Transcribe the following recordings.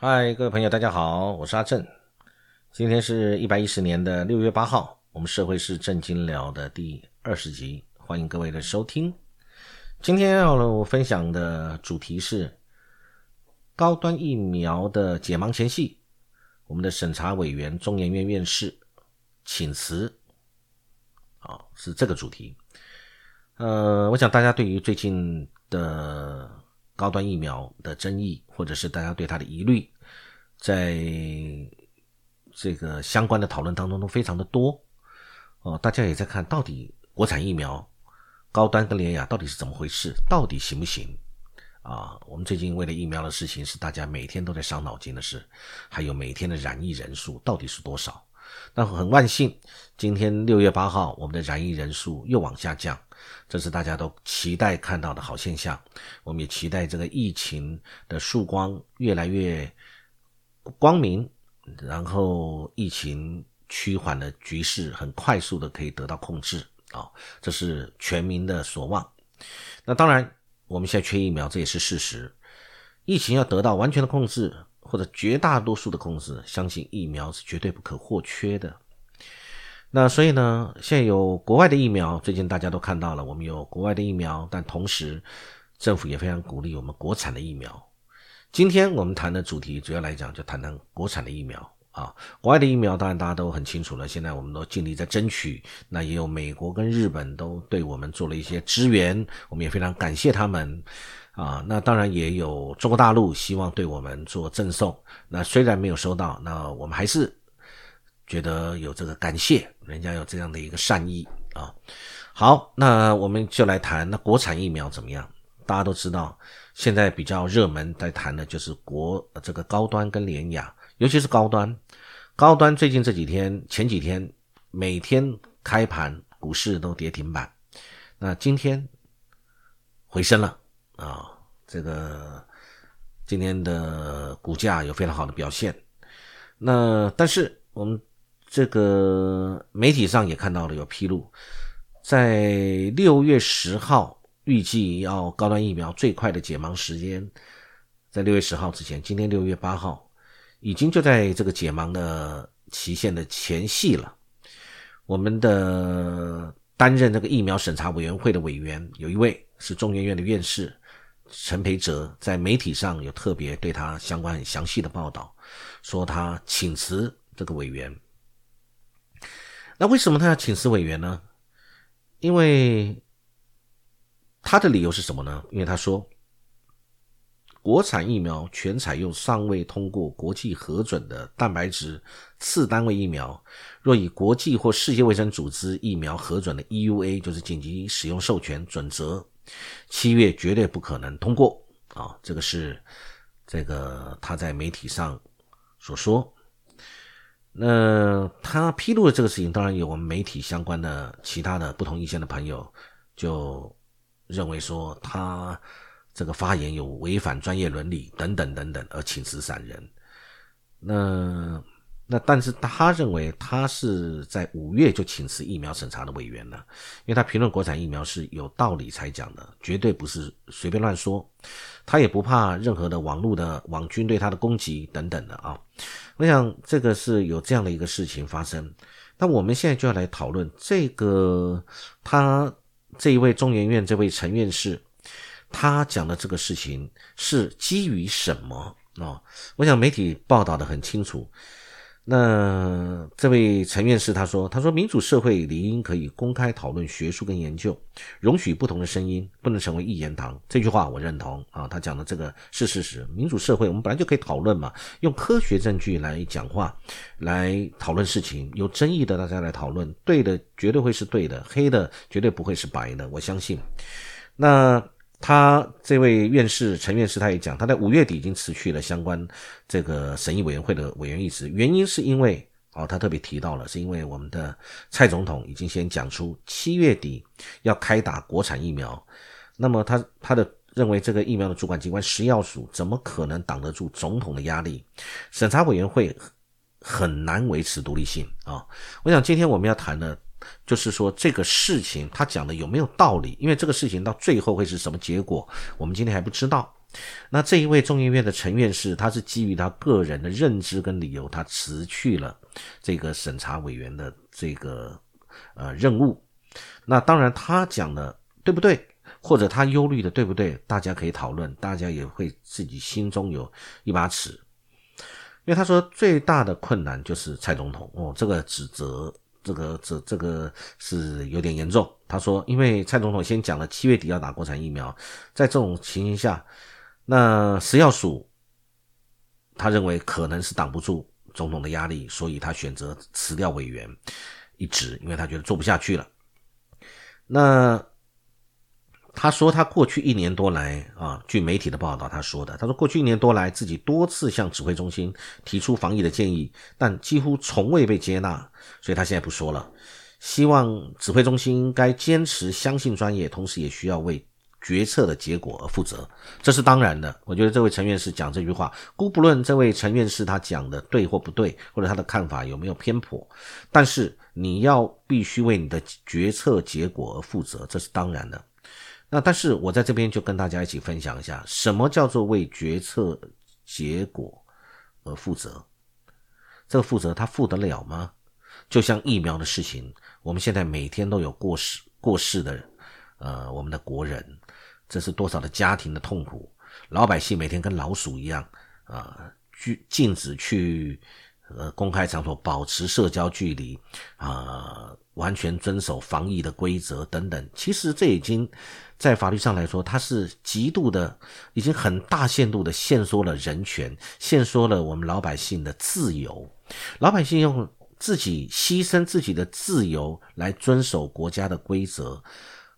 嗨，各位朋友，大家好，我是阿正。今天是一百一十年的六月八号，我们社会是正经聊的第二十集，欢迎各位的收听。今天要分享的主题是高端疫苗的解盲前夕，我们的审查委员中研院院士请辞，啊，是这个主题。呃，我想大家对于最近的。高端疫苗的争议，或者是大家对它的疑虑，在这个相关的讨论当中都非常的多哦。大家也在看到底国产疫苗高端跟联雅到底是怎么回事，到底行不行啊？我们最近为了疫苗的事情是大家每天都在伤脑筋的事，还有每天的染疫人数到底是多少？那很万幸，今天六月八号，我们的染疫人数又往下降。这是大家都期待看到的好现象，我们也期待这个疫情的曙光越来越光明，然后疫情趋缓的局势很快速的可以得到控制啊，这是全民的所望。那当然，我们现在缺疫苗，这也是事实。疫情要得到完全的控制，或者绝大多数的控制，相信疫苗是绝对不可或缺的。那所以呢，现在有国外的疫苗，最近大家都看到了，我们有国外的疫苗，但同时政府也非常鼓励我们国产的疫苗。今天我们谈的主题主要来讲，就谈谈国产的疫苗啊。国外的疫苗当然大家都很清楚了，现在我们都尽力在争取。那也有美国跟日本都对我们做了一些支援，我们也非常感谢他们啊。那当然也有中国大陆希望对我们做赠送，那虽然没有收到，那我们还是。觉得有这个感谢，人家有这样的一个善意啊。好，那我们就来谈那国产疫苗怎么样？大家都知道，现在比较热门在谈的就是国这个高端跟联雅，尤其是高端。高端最近这几天、前几天每天开盘股市都跌停板，那今天回升了啊。这个今天的股价有非常好的表现。那但是我们。这个媒体上也看到了有披露，在六月十号预计要高端疫苗最快的解盲时间，在六月十号之前，今天六月八号已经就在这个解盲的期限的前夕了。我们的担任这个疫苗审查委员会的委员有一位是中研院的院士陈培哲，在媒体上有特别对他相关很详细的报道，说他请辞这个委员。那为什么他要请辞委员呢？因为他的理由是什么呢？因为他说，国产疫苗全采用尚未通过国际核准的蛋白质次单位疫苗，若以国际或世界卫生组织疫苗核准的 EUA，就是紧急使用授权准则，七月绝对不可能通过啊！这个是这个他在媒体上所说。那他披露的这个事情，当然有我们媒体相关的其他的不同意见的朋友，就认为说他这个发言有违反专业伦理等等等等，而请辞散人。那那但是他认为他是在五月就请辞疫苗审查的委员了，因为他评论国产疫苗是有道理才讲的，绝对不是随便乱说。他也不怕任何的网络的网军对他的攻击等等的啊，我想这个是有这样的一个事情发生。那我们现在就要来讨论这个他这一位中研院这位陈院士，他讲的这个事情是基于什么啊？我想媒体报道的很清楚。那这位陈院士他说：“他说民主社会理应可以公开讨论学术跟研究，容许不同的声音，不能成为一言堂。”这句话我认同啊，他讲的这个是事实。民主社会我们本来就可以讨论嘛，用科学证据来讲话，来讨论事情。有争议的大家来讨论，对的绝对会是对的，黑的绝对不会是白的。我相信。那。他这位院士陈院士他也讲，他在五月底已经辞去了相关这个审议委员会的委员一职，原因是因为哦，他特别提到了，是因为我们的蔡总统已经先讲出七月底要开打国产疫苗，那么他他的认为这个疫苗的主管机关食药署怎么可能挡得住总统的压力？审查委员会很难维持独立性啊！我想今天我们要谈的。就是说这个事情他讲的有没有道理？因为这个事情到最后会是什么结果，我们今天还不知道那这一位中研院的陈院士，他是基于他个人的认知跟理由，他辞去了这个审查委员的这个呃任务。那当然，他讲的对不对，或者他忧虑的对不对，大家可以讨论，大家也会自己心中有一把尺。因为他说最大的困难就是蔡总统哦，这个指责。这个这这个是有点严重。他说，因为蔡总统先讲了七月底要打国产疫苗，在这种情形下，那食药署他认为可能是挡不住总统的压力，所以他选择辞掉委员一职，因为他觉得做不下去了。那。他说，他过去一年多来啊，据媒体的报道，他说的，他说过去一年多来，自己多次向指挥中心提出防疫的建议，但几乎从未被接纳，所以他现在不说了。希望指挥中心应该坚持相信专业，同时也需要为决策的结果而负责，这是当然的。我觉得这位陈院士讲这句话，姑不论这位陈院士他讲的对或不对，或者他的看法有没有偏颇，但是你要必须为你的决策结果而负责，这是当然的。那但是我在这边就跟大家一起分享一下，什么叫做为决策结果而负责？这个负责他负得了吗？就像疫苗的事情，我们现在每天都有过世过世的，呃，我们的国人，这是多少的家庭的痛苦？老百姓每天跟老鼠一样啊，拒禁止去呃公开场所保持社交距离啊。完全遵守防疫的规则等等，其实这已经在法律上来说，它是极度的，已经很大限度的限缩了人权，限缩了我们老百姓的自由。老百姓用自己牺牲自己的自由来遵守国家的规则。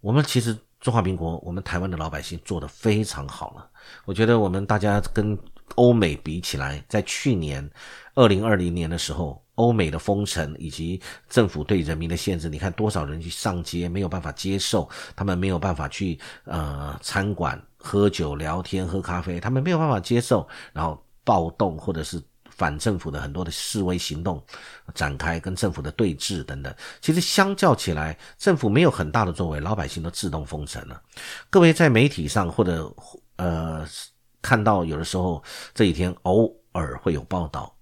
我们其实中华民国，我们台湾的老百姓做得非常好了。我觉得我们大家跟欧美比起来，在去年二零二零年的时候。欧美的封城以及政府对人民的限制，你看多少人去上街，没有办法接受，他们没有办法去呃餐馆喝酒聊天喝咖啡，他们没有办法接受，然后暴动或者是反政府的很多的示威行动展开，跟政府的对峙等等。其实相较起来，政府没有很大的作为，老百姓都自动封城了。各位在媒体上或者呃看到有的时候这几天偶尔会有报道。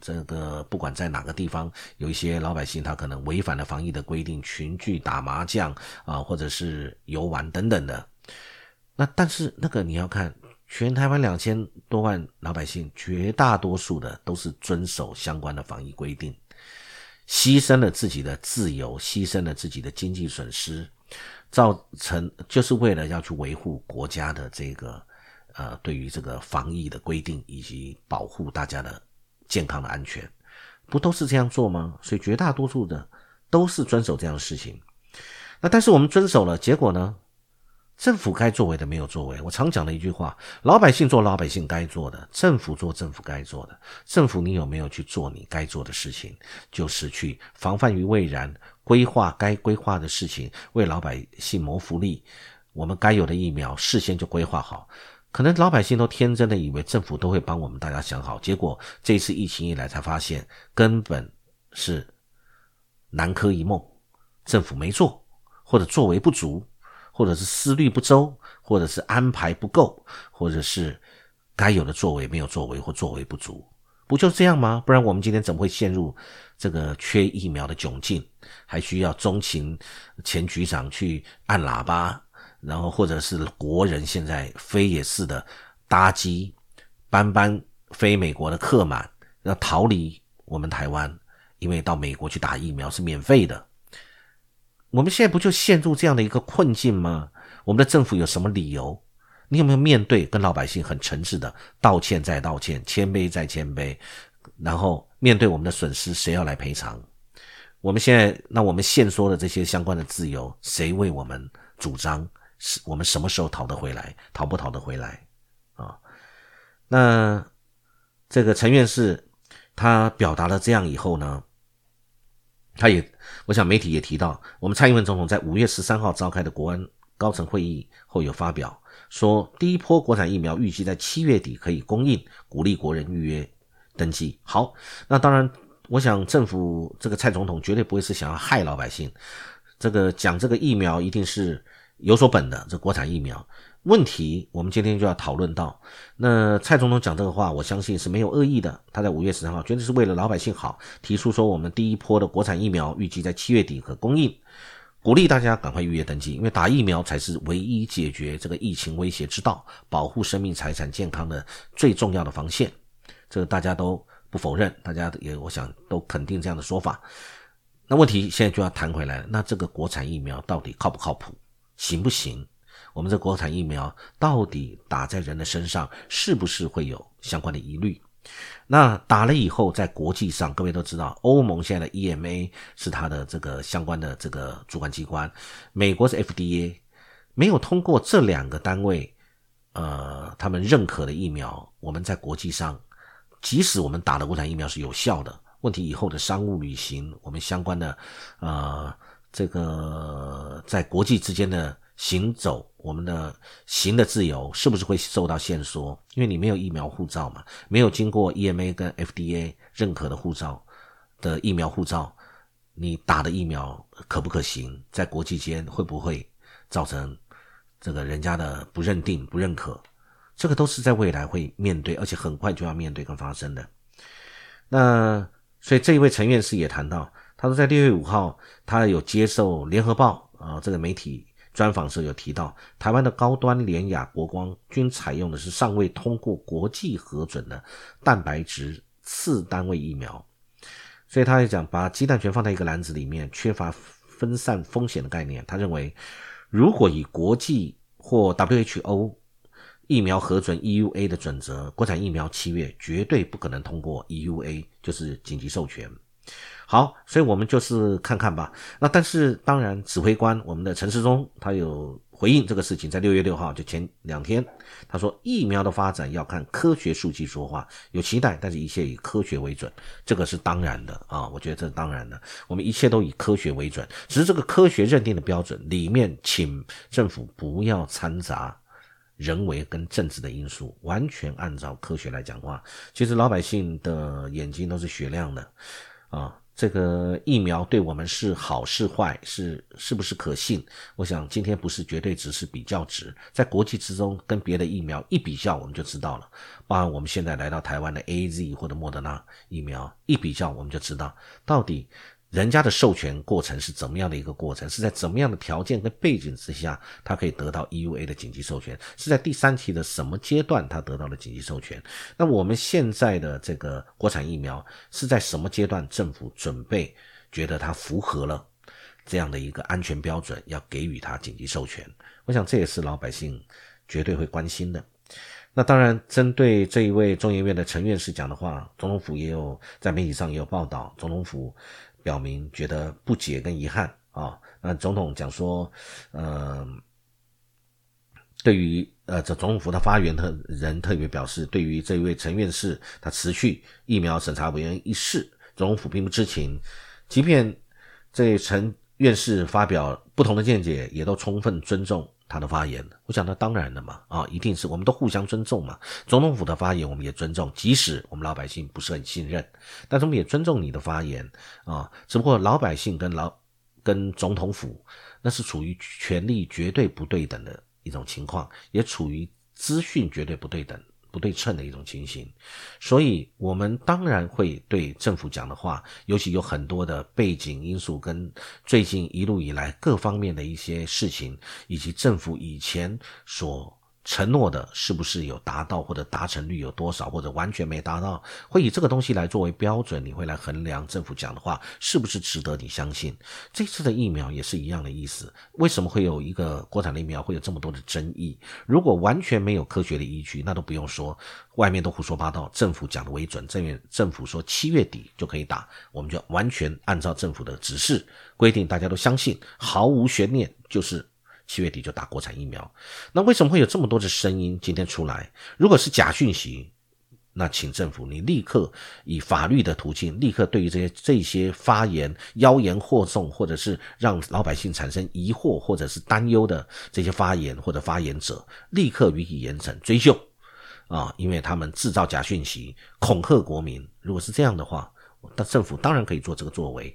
这个不管在哪个地方，有一些老百姓他可能违反了防疫的规定，群聚打麻将啊，或者是游玩等等的。那但是那个你要看，全台湾两千多万老百姓，绝大多数的都是遵守相关的防疫规定，牺牲了自己的自由，牺牲了自己的经济损失，造成就是为了要去维护国家的这个呃对于这个防疫的规定以及保护大家的。健康的安全，不都是这样做吗？所以绝大多数的都是遵守这样的事情。那但是我们遵守了，结果呢？政府该作为的没有作为。我常讲的一句话：老百姓做老百姓该做的，政府做政府该做的。政府你有没有去做你该做的事情？就是去防范于未然，规划该规划的事情，为老百姓谋福利。我们该有的疫苗事先就规划好。可能老百姓都天真的以为政府都会帮我们大家想好，结果这次疫情一来才发现根本是南柯一梦，政府没做，或者作为不足，或者是思虑不周，或者是安排不够，或者是该有的作为没有作为或作为不足，不就这样吗？不然我们今天怎么会陷入这个缺疫苗的窘境，还需要中情前局长去按喇叭？然后，或者是国人现在飞也似的搭机，班班飞美国的客满，要逃离我们台湾，因为到美国去打疫苗是免费的。我们现在不就陷入这样的一个困境吗？我们的政府有什么理由？你有没有面对跟老百姓很诚挚的道歉再道歉，谦卑再谦卑？然后面对我们的损失，谁要来赔偿？我们现在那我们现说的这些相关的自由，谁为我们主张？是我们什么时候讨得回来？讨不讨得回来？啊，那这个陈院士他表达了这样以后呢，他也，我想媒体也提到，我们蔡英文总统在五月十三号召开的国安高层会议后有发表说，第一波国产疫苗预计在七月底可以供应，鼓励国人预约登记。好，那当然，我想政府这个蔡总统绝对不会是想要害老百姓，这个讲这个疫苗一定是。有所本的这国产疫苗，问题，我们今天就要讨论到。那蔡总统讲这个话，我相信是没有恶意的。他在五月十三号绝对是为了老百姓好，提出说我们第一波的国产疫苗预计在七月底可供应，鼓励大家赶快预约登记，因为打疫苗才是唯一解决这个疫情威胁之道，保护生命财产健康的最重要的防线。这个大家都不否认，大家也我想都肯定这样的说法。那问题现在就要谈回来了，那这个国产疫苗到底靠不靠谱，行不行？我们这国产疫苗到底打在人的身上，是不是会有相关的疑虑？那打了以后，在国际上，各位都知道，欧盟现在的 EMA 是它的这个相关的这个主管机关，美国是 FDA，没有通过这两个单位，呃，他们认可的疫苗，我们在国际上，即使我们打的国产疫苗是有效的，问题以后的商务旅行，我们相关的，呃，这个在国际之间的。行走，我们的行的自由是不是会受到限缩？因为你没有疫苗护照嘛，没有经过 EMA 跟 FDA 认可的护照的疫苗护照，你打的疫苗可不可行？在国际间会不会造成这个人家的不认定、不认可？这个都是在未来会面对，而且很快就要面对跟发生的。那所以这一位陈院士也谈到，他说在六月五号，他有接受联合报啊这个媒体。专访时有提到，台湾的高端联雅、国光均采用的是尚未通过国际核准的蛋白质次单位疫苗，所以他也讲把鸡蛋全放在一个篮子里面，缺乏分散风险的概念。他认为，如果以国际或 WHO 疫苗核准 EUA 的准则，国产疫苗七月绝对不可能通过 EUA，就是紧急授权。好，所以我们就是看看吧。那但是当然，指挥官我们的陈世忠他有回应这个事情，在六月六号就前两天，他说疫苗的发展要看科学数据说话，有期待，但是一切以科学为准，这个是当然的啊。我觉得这是当然的，我们一切都以科学为准，只是这个科学认定的标准里面，请政府不要掺杂人为跟政治的因素，完全按照科学来讲话。其实老百姓的眼睛都是雪亮的啊。这个疫苗对我们是好是坏，是是不是可信？我想今天不是绝对值，是比较值，在国际之中跟别的疫苗一比较，我们就知道了。包含我们现在来到台湾的 A Z 或者莫德纳疫苗一比较，我们就知道到底。人家的授权过程是怎么样的一个过程？是在怎么样的条件跟背景之下，他可以得到 EUA 的紧急授权？是在第三期的什么阶段他得到了紧急授权？那我们现在的这个国产疫苗是在什么阶段政府准备觉得它符合了这样的一个安全标准，要给予它紧急授权？我想这也是老百姓绝对会关心的。那当然，针对这一位中研院的陈院士讲的话，总统府也有在媒体上也有报道，总统府。表明觉得不解跟遗憾啊，那总统讲说，呃，对于呃这总统府的发言特人特别表示，对于这位陈院士他辞去疫苗审查委员一事，总统府并不知情，即便这陈院士发表不同的见解，也都充分尊重。他的发言，我想那当然的嘛，啊，一定是我们都互相尊重嘛。总统府的发言我们也尊重，即使我们老百姓不是很信任，但是我们也尊重你的发言啊。只不过老百姓跟老跟总统府那是处于权力绝对不对等的一种情况，也处于资讯绝对不对等。不对称的一种情形，所以我们当然会对政府讲的话，尤其有很多的背景因素跟最近一路以来各方面的一些事情，以及政府以前所。承诺的是不是有达到，或者达成率有多少，或者完全没达到，会以这个东西来作为标准，你会来衡量政府讲的话是不是值得你相信。这次的疫苗也是一样的意思。为什么会有一个国产的疫苗会有这么多的争议？如果完全没有科学的依据，那都不用说，外面都胡说八道，政府讲的为准，政院政府说七月底就可以打，我们就完全按照政府的指示规定，大家都相信，毫无悬念，就是。七月底就打国产疫苗，那为什么会有这么多的声音今天出来？如果是假讯息，那请政府你立刻以法律的途径，立刻对于这些这些发言妖言惑众，或者是让老百姓产生疑惑或者是担忧的这些发言或者发言者，立刻予以严惩追究啊！因为他们制造假讯息，恐吓国民。如果是这样的话，那政府当然可以做这个作为。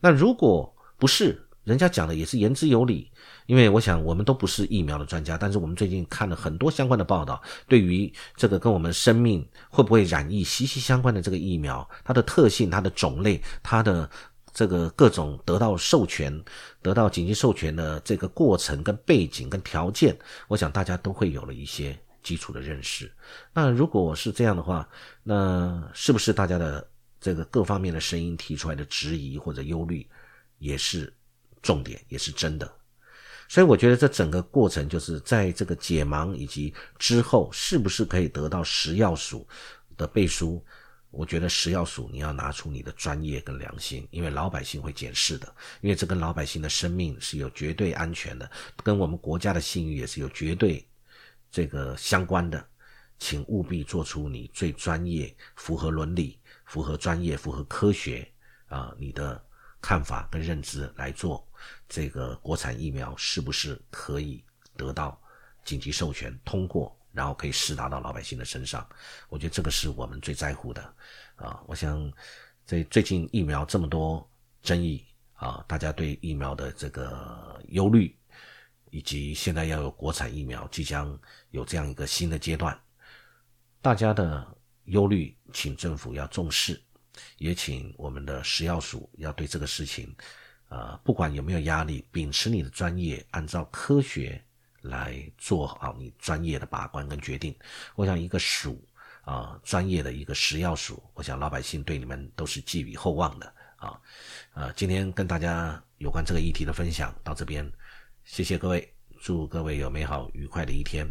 那如果不是，人家讲的也是言之有理。因为我想，我们都不是疫苗的专家，但是我们最近看了很多相关的报道，对于这个跟我们生命会不会染疫息息相关的这个疫苗，它的特性、它的种类、它的这个各种得到授权、得到紧急授权的这个过程、跟背景、跟条件，我想大家都会有了一些基础的认识。那如果是这样的话，那是不是大家的这个各方面的声音提出来的质疑或者忧虑，也是重点，也是真的？所以我觉得这整个过程就是在这个解盲以及之后，是不是可以得到食药署的背书？我觉得食药署你要拿出你的专业跟良心，因为老百姓会检视的，因为这跟老百姓的生命是有绝对安全的，跟我们国家的信誉也是有绝对这个相关的，请务必做出你最专业、符合伦理、符合专业、符合科学啊你的看法跟认知来做。这个国产疫苗是不是可以得到紧急授权通过，然后可以施打到老百姓的身上？我觉得这个是我们最在乎的啊！我想，在最近疫苗这么多争议啊，大家对疫苗的这个忧虑，以及现在要有国产疫苗即将有这样一个新的阶段，大家的忧虑，请政府要重视，也请我们的食药署要对这个事情。呃，不管有没有压力，秉持你的专业，按照科学来做好你专业的把关跟决定。我想一个署啊，专业的一个食药署，我想老百姓对你们都是寄予厚望的啊。呃，今天跟大家有关这个议题的分享到这边，谢谢各位，祝各位有美好愉快的一天。